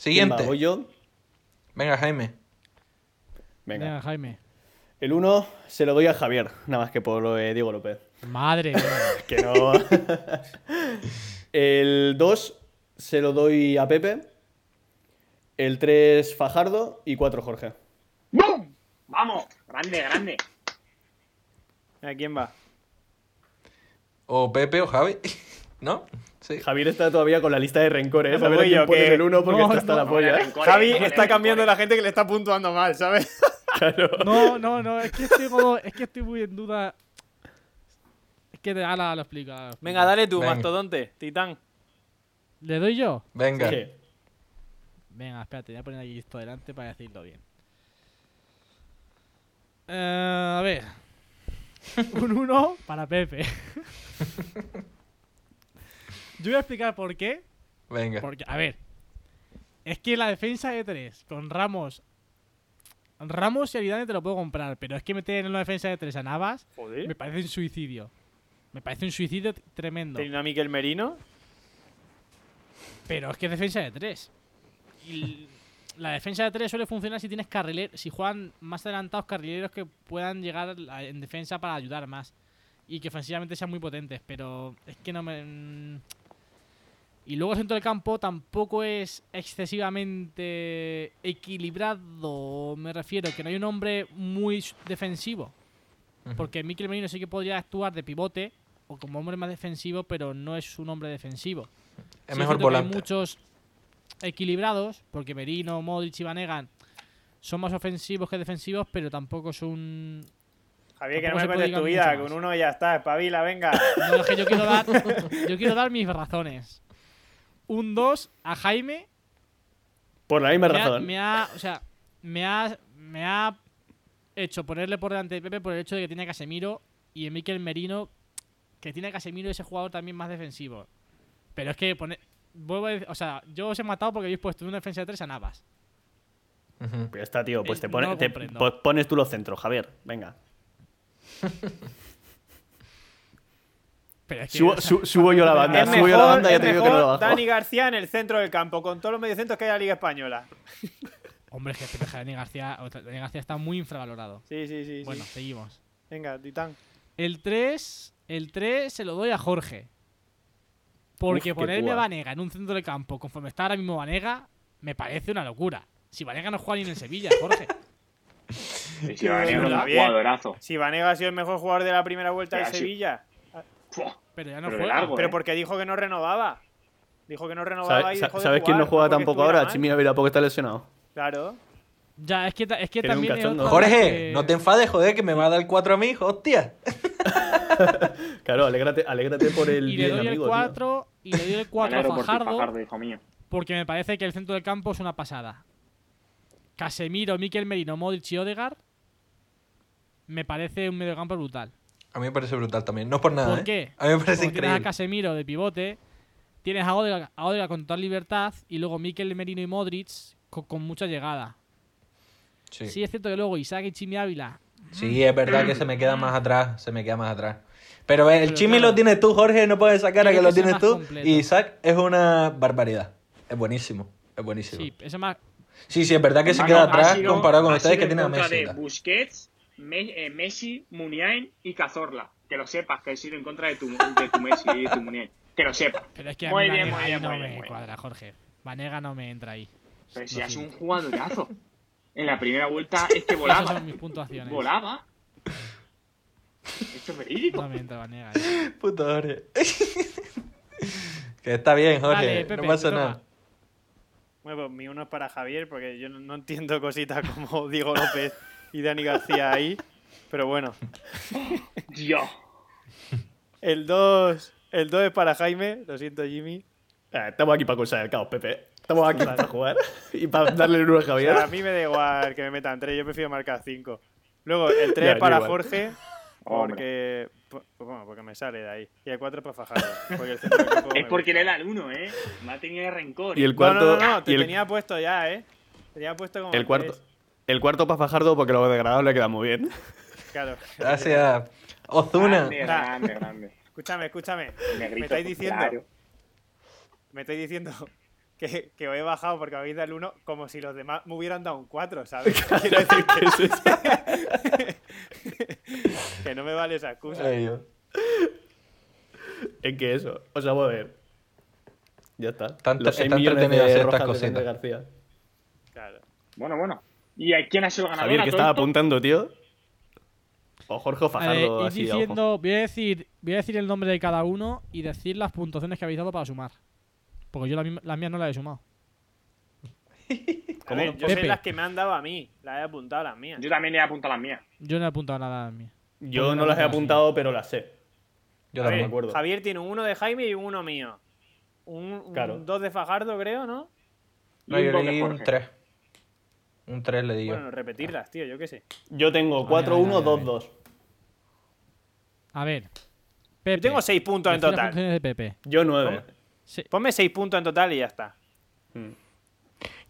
¿Quién Siguiente. yo? Venga, Jaime. Venga. Venga, Jaime. El 1 se lo doy a Javier, nada más que por lo de Diego López. Madre mía. [LAUGHS] Que no. [LAUGHS] El 2 se lo doy a Pepe. El 3 Fajardo y 4 Jorge. ¡Bum! Vamos, grande, grande. ¿A quién va? O Pepe o Javi. [LAUGHS] ¿No? Sí. Javier está todavía con la lista de rencores. A ver a yo, pone que- el 1 porque No, está hasta no, la polla. rencores, Javi no, está rencores. cambiando la gente que le está puntuando mal, ¿sabes? [LAUGHS] Claro. No, no, no. Es que estoy, como- es que estoy muy en duda. Es que explico. ahora lo explico. Venga, dale tú, Venga. mastodonte, titán. ¿Le doy yo? Venga. Sí. Venga, espérate, voy a poner aquí esto delante para decirlo bien. Eh, a ver. [LAUGHS] Un 1 para Pepe. [LAUGHS] Yo voy a explicar por qué. Venga. Porque, a ver, Es que la defensa de tres con Ramos. Ramos y Aridane te lo puedo comprar, pero es que meter en la defensa de tres a Navas Joder. me parece un suicidio. Me parece un suicidio tremendo. Teniendo a Miquel Merino. Pero es que es defensa de tres. Y la defensa de tres suele funcionar si tienes carrileros, si juegan más adelantados carrileros que puedan llegar en defensa para ayudar más. Y que ofensivamente sean muy potentes, pero es que no me... mm. Y luego el centro del campo tampoco es excesivamente equilibrado, me refiero, que no hay un hombre muy defensivo. Porque Mikel Merino sí que podría actuar de pivote o como hombre más defensivo, pero no es un hombre defensivo. Es Sí, mejor que hay volante. muchos equilibrados, porque Merino, Modric y Vanegan son más ofensivos que defensivos, pero tampoco son. Javier, que no me se puede cuentes tu vida. Con uno ya está. Espabila, venga. [LAUGHS] No, es que yo quiero dar. yo quiero dar mis razones. Un 2 a Jaime. Por la misma Me ha, razón. me ha- o sea, me ha, me ha hecho ponerle por delante de Pepe por el hecho de que tiene a Casemiro y en Mikel Merino, que tiene a Casemiro ese jugador también más defensivo. Pero es que pone, vuelvo a decir- o sea, yo os he matado porque habéis puesto en una defensa de tres a Navas. Ujú. Ya está, tío. Pues Eh, te, pone- te- pues pones tú los centros, Javier. Venga. [LAUGHS] Pero es que, Subo, su- yo la [LAUGHS] banda. Es Subo yo la banda y ya te digo que no lo bajo. Dani García en el centro del campo, con todos los mediocentros que hay en la Liga Española. [LAUGHS] Hombre, es que Pepe Dani García, Dani García está muy infravalorado. Sí, sí, sí. Bueno, sí. seguimos. Venga, Titán. El 3, el 3 se lo doy a Jorge. Porque Uf, ponerme a púa. Vanega en un centro de campo conforme está ahora mismo Vanega me parece una locura. Si Vanega no juega ni en el Sevilla, Jorge. Sí, Sí, Vanega es un verdad, bien. jugadorazo. Si Vanega ha sido el mejor jugador de la primera vuelta de. Sevilla. Pero ya no Pero juega. largo, Pero ¿eh? porque dijo que no renovaba. Dijo que no renovaba ¿Sabe- y dejó de ¿Sabes quién no juega tampoco ahora? mal. Chimi Ávila, porque está lesionado. Claro. Ya, es que, es que también. es Jorge, que- no te enfades, joder, que me va a dar 4 a mí, hostia. [LAUGHS] Claro, alégrate, alégrate por el Y le bien doy amigo, el tío. 4 y le doy el 4 a Alegro por ti, Fajardo hijo mío. porque me parece que el centro del campo es una pasada. Casemiro, Mikel Merino, Modric y Odegaard me parece un mediocampo brutal. A mí me parece brutal también. No por nada, ¿Por ¿eh? qué? A mí me parece Porque tienes a increíble. Casemiro de pivote, tienes a Odegaard, a Odegaard con total libertad y luego Mikel Merino y Modric co- con, mucha llegada. Sí. Sí. es cierto que luego Isaac y Chimi Ávila. Sí, es verdad que se me queda más atrás, se me queda más atrás. Pero el Pero Chimi claro. lo tienes tú, Jorge, no puedes sacar a que lo tienes tú. completo. Y Isaac es una barbaridad. Es buenísimo, es buenísimo. Sí, Sí, eso más. sí, es verdad que se queda atrás sido- comparado con ustedes que en tienen a Messi. de. Busquets, Me- eh, Messi, Muniain y Cazorla. Que lo sepas, que he sido en contra de tu, de tu Messi y de tu Muniain. Que lo sepas. Pero es que a Muy mí bien, muy bien, no muy me bien, cuadra, Jorge. Vanega no me entra ahí. Pero si Lo es un jugadorazo. [LAUGHS] En la primera vuelta [LAUGHS] es que Esas volaba. son mis puntuaciones. Volaba. Esto es verídico. Entra Vanega. ahí. [LAUGHS] Puto Jorge. [LAUGHS] que está bien, Jorge. Vale, Pepe, no pasa te nada. Bueno, pues mi uno es para Javier, porque yo no, entiendo cositas como Diego López y Dani García ahí. Pero bueno. Dios. El 2 el dos es para Jaime, lo siento Jimmy. Eh, estamos aquí para cursar el caos, Pepe. Estamos aquí para jugar [LAUGHS] y para darle el uno a O Javier. sea, a mí me da igual que me metan 3, yo prefiero marcar 5. Luego, el 3 Ya, para igual. Jorge, [LAUGHS] porque, po- bueno, porque me sale de ahí. Y el 4 es para Fajardo. Porque el Es me porque le da el 1, ¿eh? Me ha tenido de rencor. Y el No, cuarto. no, no, no, te y el, tenía puesto ya, ¿eh? Tenía puesto como el cuarto. tres. El cuarto para Fajardo porque lo degradado le queda muy bien. Claro. Gracias. Ozuna. Grande, grande, grande. Escúchame, escúchame. Negrito, me estáis diciendo, claro. me estáis diciendo que, que os he bajado porque habéis dado el 1 como si los demás me hubieran dado un 4, ¿sabes? [LAUGHS] Quiero decir que, [LAUGHS] que no me vale esa excusa. Ay. Es que eso. O sea, voy a ver. Ya está. Tan- Los seis está millones entretenido de hacer rojas estas de. García. Claro. Bueno, bueno. ¿Y a quién ha sido el ganador? Javier, a que estaba esto? apuntando, tío. O Jorge Fajardo, ir así diciendo, voy a decir, voy a decir el nombre de cada uno y decir las puntuaciones que habéis dado para sumar. Porque yo la las mías no las he sumado. A ver, yo Pepe. sé las que me han dado a mí, las he apuntado las mías. Yo también le he apuntado las mías. Yo no he apuntado nada a mí. Yo no las he apuntado, pero las sé. Yo A no ver, me acuerdo. Javier tiene un 1 de Jaime y un 1 mío. Un, un Claro. 2 de Fajardo, creo, ¿no? No, yo dos le de di un Jorge. 3. Un 3 le di yo. Bueno, repetirlas, tío, yo qué sé. Yo tengo Vale, 4-1, vale, vale, 2-2. A ver. Pepe. Yo tengo 6 puntos en las total. de Pepe. Yo 9. Sí. Ponme 6 puntos en total y ya está. Mm.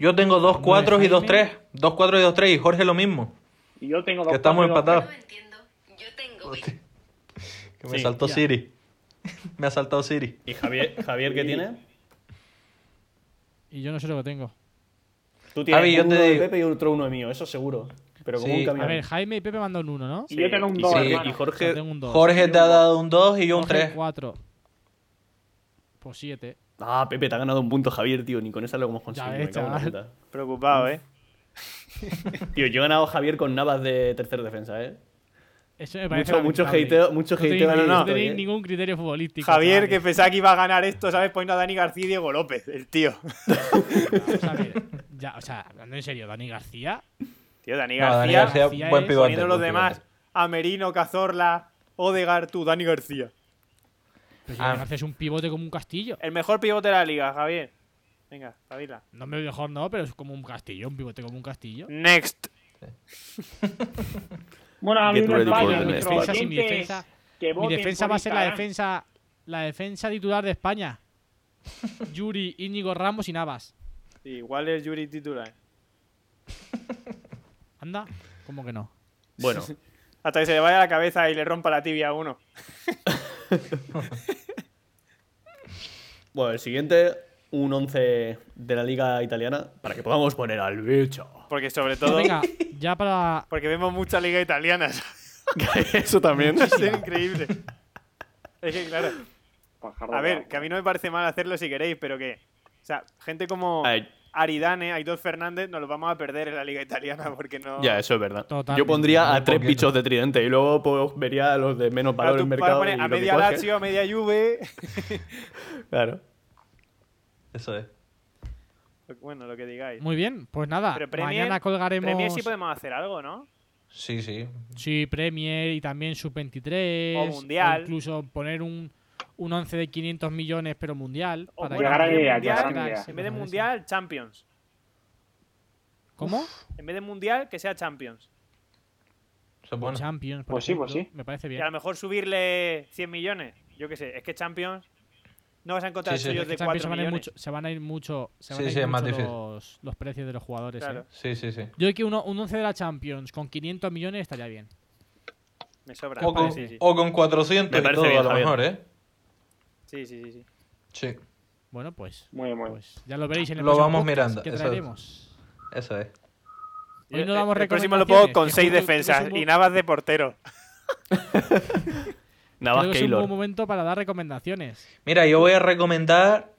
Yo tengo dos Uno de 4 y dos Jaime. 3. Dos 4 y dos 3 y Jorge lo mismo. Y yo tengo dos Que estamos y empatados. entiendo. Yo tengo [LAUGHS] Que me Sí, saltó ya. Siri. [LAUGHS] me ha saltado Siri. ¿Y Javier, Javier qué tiene? Y yo no sé lo que tengo. Tú tienes Javi, yo uno te de digo- Pepe y otro uno mío, eso seguro. Pero como Sí. un camión. A ver, Jaime y Pepe mandan un 1, ¿no? Y yo tengo un y, 2, Jorge- hermano. y Yo Jorge, tengo un 2. Jorge te ha dado un 2 y yo un 3. 4. Pues 7. Ah, Pepe, te ha ganado un punto Javier, tío. Ni con esa lo hemos conseguido. ves, me cago en la chaval. puta. Preocupado, ¿eh? [LAUGHS] Tío, yo he ganado a Javier con Navas de tercer defensa, ¿eh? Eso me parece Mucho, hateo, mucho No hateo no, no. tenéis ¿eh? ningún criterio futbolístico. Javier, que pensaba que iba a ganar esto, ¿sabes? Poniendo a Dani García y Diego López, el tío. [LAUGHS] Ver, ya, o sea, hablando en serio, Dani García. Tío, Dani No, Dani García, García, García buen es pivote. poniendo los buen demás pivote. a Merino, Cazorla, Odegar, tú, Dani García. Pero si Ah. García es un pivote como un castillo. El mejor pivote de la liga, Javier. Venga, Javila. No me mejor no, pero es como un castillo, un pivote como un castillo. Next. [LAUGHS] Bueno, a mí me España, mi defensa, mi mi va a ser la defensa, la defensa titular de España. [LAUGHS] Yuri, Íñigo Ramos y Navas. Sí, igual es Yuri titular. Anda, ¿cómo que no? Bueno, [LAUGHS] Hasta que se le vaya la cabeza y le rompa la tibia a uno. [LAUGHS] bueno, el siguiente, un 11 de la liga italiana, para que podamos poner al bicho. Porque sobre todo. venga, ya para. Porque vemos mucha liga italiana. [LAUGHS] Eso también. [LAUGHS] Es increíble. Es que, claro. A ver, que a mí no me parece mal hacerlo si queréis, pero que. O sea, gente como Aridane, Aitor Fernández, nos los vamos a perder en la liga italiana porque no. ya, eso es verdad. Totalmente. Yo pondría a tres poquito. bichos de tridente y luego pues, vería a los de menos Claro, valor tú en mercado. poner a media. Lazio, a media Juve. [LAUGHS] Claro. Eso es. Bueno, lo que digáis. Muy bien, pues nada. Pero Premier- mañana colgaremos. Premier sí podemos hacer algo, ¿no? Sí, sí. Sí, Premier y también Sub-23. O Mundial. incluso poner un, un 11 de 500 millones, pero mundial. O para bueno, gran en vez de idea, mundial, gran en idea. vez de mundial, Champions. ¿Cómo? En vez de mundial, que sea Champions. Bueno. Champions. por Pues sí, pues sí. Me parece Y a bien. lo mejor subirle 100 millones. Yo qué sé, es que Champions. No vas a encontrar Sí, sí. suyos Es que de Champions 4 se van, a ir millones. mucho, se van a ir mucho, se van Sí, a ir sí, es más mucho difícil. los, los precios de los jugadores. Claro. ¿eh? Sí, sí, sí. Yo creo que uno, un 11 de la Champions con 500 millones estaría bien. Me sobra. O con, Sí, sí, sí. o con 400 Me y todo, bien, a lo Javier. mejor, ¿eh? Sí, sí, sí, sí. Sí, Bueno, pues, Muy bien, muy bien. pues ya lo veréis en el Lo próximo vamos podcast mirando, que eso es. traeremos. eso es. Hoy no Eh, damos el próximo lo pongo con que 6 justo creo que es defensas y Navas de portero. Navas [LAUGHS] Creo que es un buen momento para dar recomendaciones. Mira, yo voy a recomendar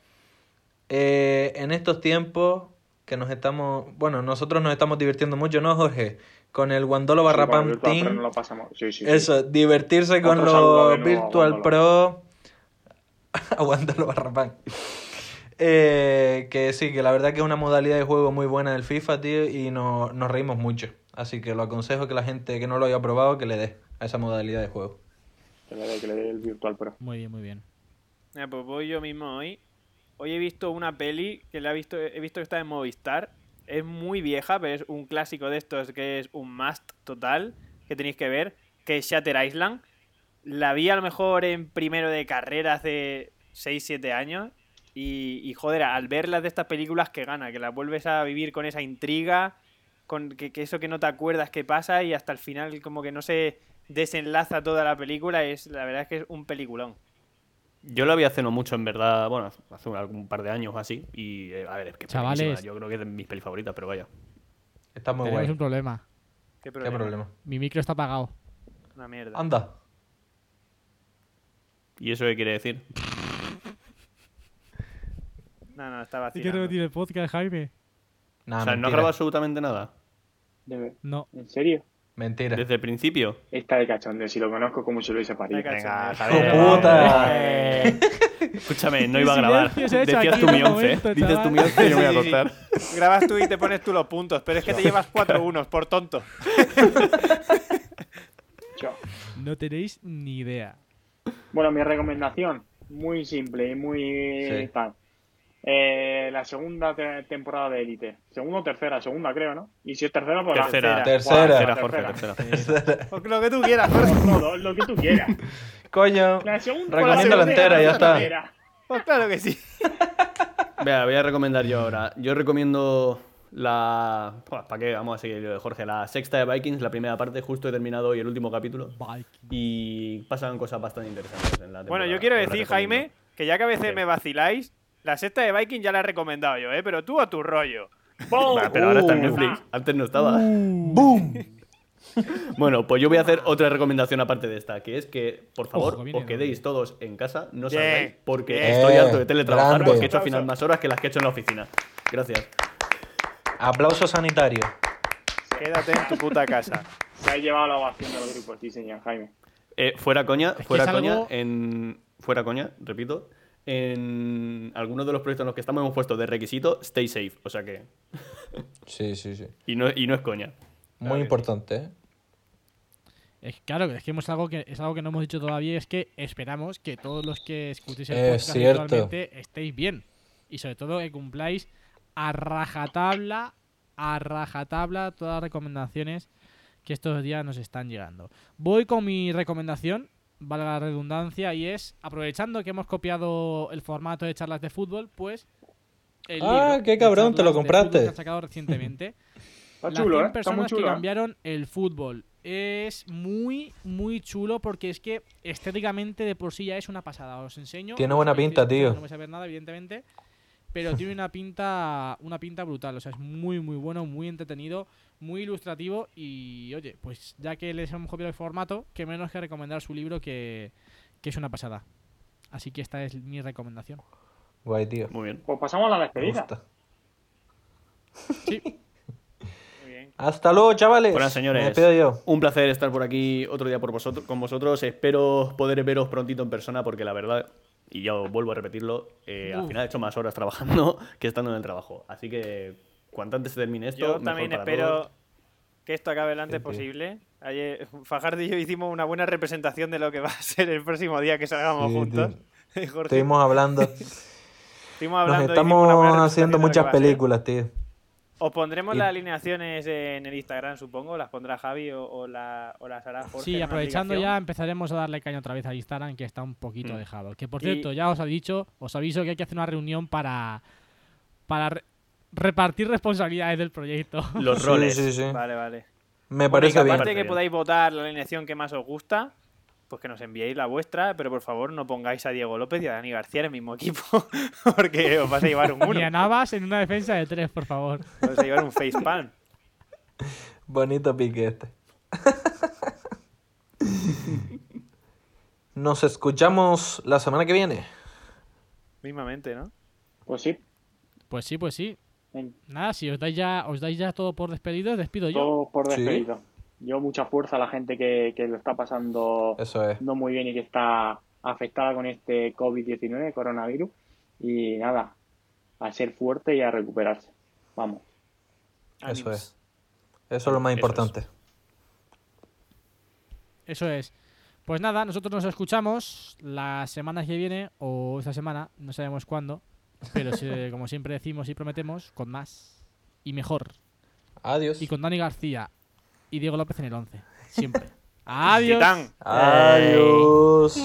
eh, en estos tiempos que nos estamos, bueno, nosotros nos estamos divirtiendo mucho, ¿no, Jorge? Con el Wandolo barra Sí, con el Pam Virtual Pro Team. no lo pasamos. Sí, sí, sí. Eso, divertirse con Otro los Virtual Wandolo. [LAUGHS] Pro. Aguántalo, Barrapán. Eh, que sí, que la verdad que es una modalidad de juego muy buena del FIFA, tío, y no- nos reímos mucho. Así que lo aconsejo que la gente que no lo haya probado que le dé a esa modalidad de juego. Que le dé, que le dé el Virtual Pro. Muy bien, muy bien. Mira, pues voy yo mismo hoy. Hoy he visto una peli que la he visto, he visto que está en Movistar. Es muy vieja, pero es un clásico de estos que es un must total que tenéis que ver, que es Shatter Island. La vi a lo mejor en primero de carrera hace 6-7 años. Y, y, joder, al ver las de estas películas que gana, que las vuelves a vivir con esa intriga, con que, que eso que no te acuerdas que pasa y hasta el final como que no se desenlaza toda la película, es la verdad es que es un peliculón. Yo lo vi hace no mucho, en verdad, bueno, hace un, algún par de años o así. Y, eh, a ver, es que Chavales. Yo creo que es de mis pelis favoritas, pero vaya. Está muy Tenemos guay. un problema. ¿Qué ¿Qué problema? problema? Mi micro está apagado. Una mierda. Anda. ¿Y eso qué quiere decir? No, no, está ¿Qué vacilando. tiene el podcast, Jaime? Nah, o sea, no mentira. graba absolutamente nada. Debe- No. ¿En serio? Mentira. Desde el principio. Está de cachondeo. Si lo conozco como si lo hubiese parido. Está de Venga. Javier. puta! Eh, Escúchame, no iba a grabar. se ha Decías tú mi un 11. momento, Dices tú mi 11 y yo me voy a contar. [LAUGHS] Grabas tú y te pones tú los puntos, pero es que te llevas cuatro unos, por tonto. No tenéis ni idea. Bueno, mi recomendación, muy simple y muy Sí. tal. Eh, la segunda te- temporada de Elite. Segunda o tercera, segunda creo, ¿no? Y si es tercera, pues la Tercera. Tercera. Tercera, Buah, Jorge, tercera. tercera. [LAUGHS] Pues lo que tú quieras, Jorge. [LAUGHS] Todo, lo que tú quieras. Coño. La segunda, Recomiendo la tercera, entera, ya la está. tercera. Pues claro que sí. [LAUGHS] Vea, voy a recomendar yo ahora. Yo recomiendo la. ¿Para qué? Vamos a seguir Jorge. La sexta de Vikings, la primera parte. Justo he terminado hoy el último capítulo. Y pasan cosas bastante interesantes en la Bueno, yo quiero decir. Jaime, que ya que a veces me vaciláis, la sexta de Viking ya la he recomendado yo, ¿eh? Pero tú a tu rollo. Bah, pero ahora está en. Netflix. Antes no estaba. Bueno, pues yo voy a hacer otra recomendación aparte de esta, que es que, por favor, Ojo, os quedéis todos en casa, no salgáis, porque bien. estoy harto de teletrabajar, grande. porque he hecho al final más horas que las que he hecho en la oficina. Gracias. Aplauso sanitario. Quédate en tu puta casa. Se ha llevado la ovación de los grupos, sí, señor Jaime. Eh, fuera coña, fuera es coña, algo- en. Fuera coña, repito. En algunos de los proyectos en los que estamos hemos puesto de requisito stay safe. O sea que. [LAUGHS] Sí, sí, sí. Y no, y no es coña. Muy importante, ¿eh? Es que, claro, es que hemos algo que es algo que no hemos dicho todavía es que esperamos que todos los que escuchéis el Es podcast cierto. habitualmente estéis bien y sobre todo que cumpláis a rajatabla a rajatabla todas las recomendaciones que estos días nos están llegando. Voy con mi recomendación, valga la redundancia, y es aprovechando que hemos copiado el formato de charlas de fútbol, pues el Ah, libro qué cabrón, te lo compraste. que han sacado recientemente. [LAUGHS] Está Las chulo, 100 ¿eh? Está muy personas que. ¿eh? cambiaron el fútbol. Es muy, muy chulo porque es que estéticamente de por sí ya es una pasada. Os enseño. Tiene buena pinta, tío. No vais a ver nada, evidentemente. Pero tiene una pinta, una pinta brutal. O sea, es muy, muy bueno, muy entretenido, muy ilustrativo. Y oye, pues ya que les hemos copiado el formato, que menos que recomendar su libro que, que es una pasada. Así que esta es mi recomendación. Guay, tío. Muy bien. Pues pasamos a la Me despedida. gusta. Sí, [LAUGHS] Muy bien. Hasta luego, chavales. Bueno, señores, Me despido yo. un placer estar por aquí otro día por vosotros, con vosotros. Espero poder veros prontito en persona porque la verdad, y ya os vuelvo a repetirlo, eh, al final he hecho más horas trabajando [LAUGHS] que estando en el trabajo. Así que cuanto antes se termine esto, Yo mejor también para espero todos. que esto acabe lo antes posible. Ayer Fajardo y yo hicimos una buena representación de lo que va a ser el próximo día que salgamos Sí, juntos. tío. [LAUGHS] Estuvimos hablando. estuvimos Nos hablando, buena estamos haciendo muchas películas, tío. Os pondremos Y- las alineaciones en el Instagram, supongo. Las pondrá Javi o, o la, o las hará Jorge. Sí, aprovechando ya, empezaremos a darle caña otra vez a Instagram, que está un poquito Mm. dejado. Que por Y- cierto, ya os ha dicho, os aviso que hay que hacer una reunión para, para re- repartir responsabilidades del proyecto. Los [LAUGHS] Sí, roles. sí, sí. Vale, vale. Me Bueno, y que parece bien. aparte que podáis votar la alineación que más os gusta, pues que nos enviéis la vuestra, pero por favor no pongáis a Diego López y a Dani García en el mismo equipo, [LAUGHS] porque os vais a llevar un [LAUGHS] Ni uno. a Navas en una defensa de tres, por favor. Os vais a llevar un facepalm. Bonito pique este. [LAUGHS] Nos escuchamos la semana que viene. Mismamente, ¿no? Pues sí, Pues sí, pues sí. Nada, si os dais ya, os dais ya todo por despedidos, despido yo. todo por Sí. Yo mucha fuerza a la gente que, que lo está pasando Eso es. no muy bien y que está afectada con este COVID-19, coronavirus. Y nada, a ser fuerte y a recuperarse. Vamos. Eso es. Eso es lo más Eso es. importante. Eso es. Pues nada, nosotros nos escuchamos la semana que viene o esta semana, no sabemos cuándo, pero [LAUGHS] como siempre decimos y prometemos, con más y mejor. Adiós. Y con Dani García y Diego López en el 11. Siempre. Adiós. [LAUGHS] Titán. Adiós.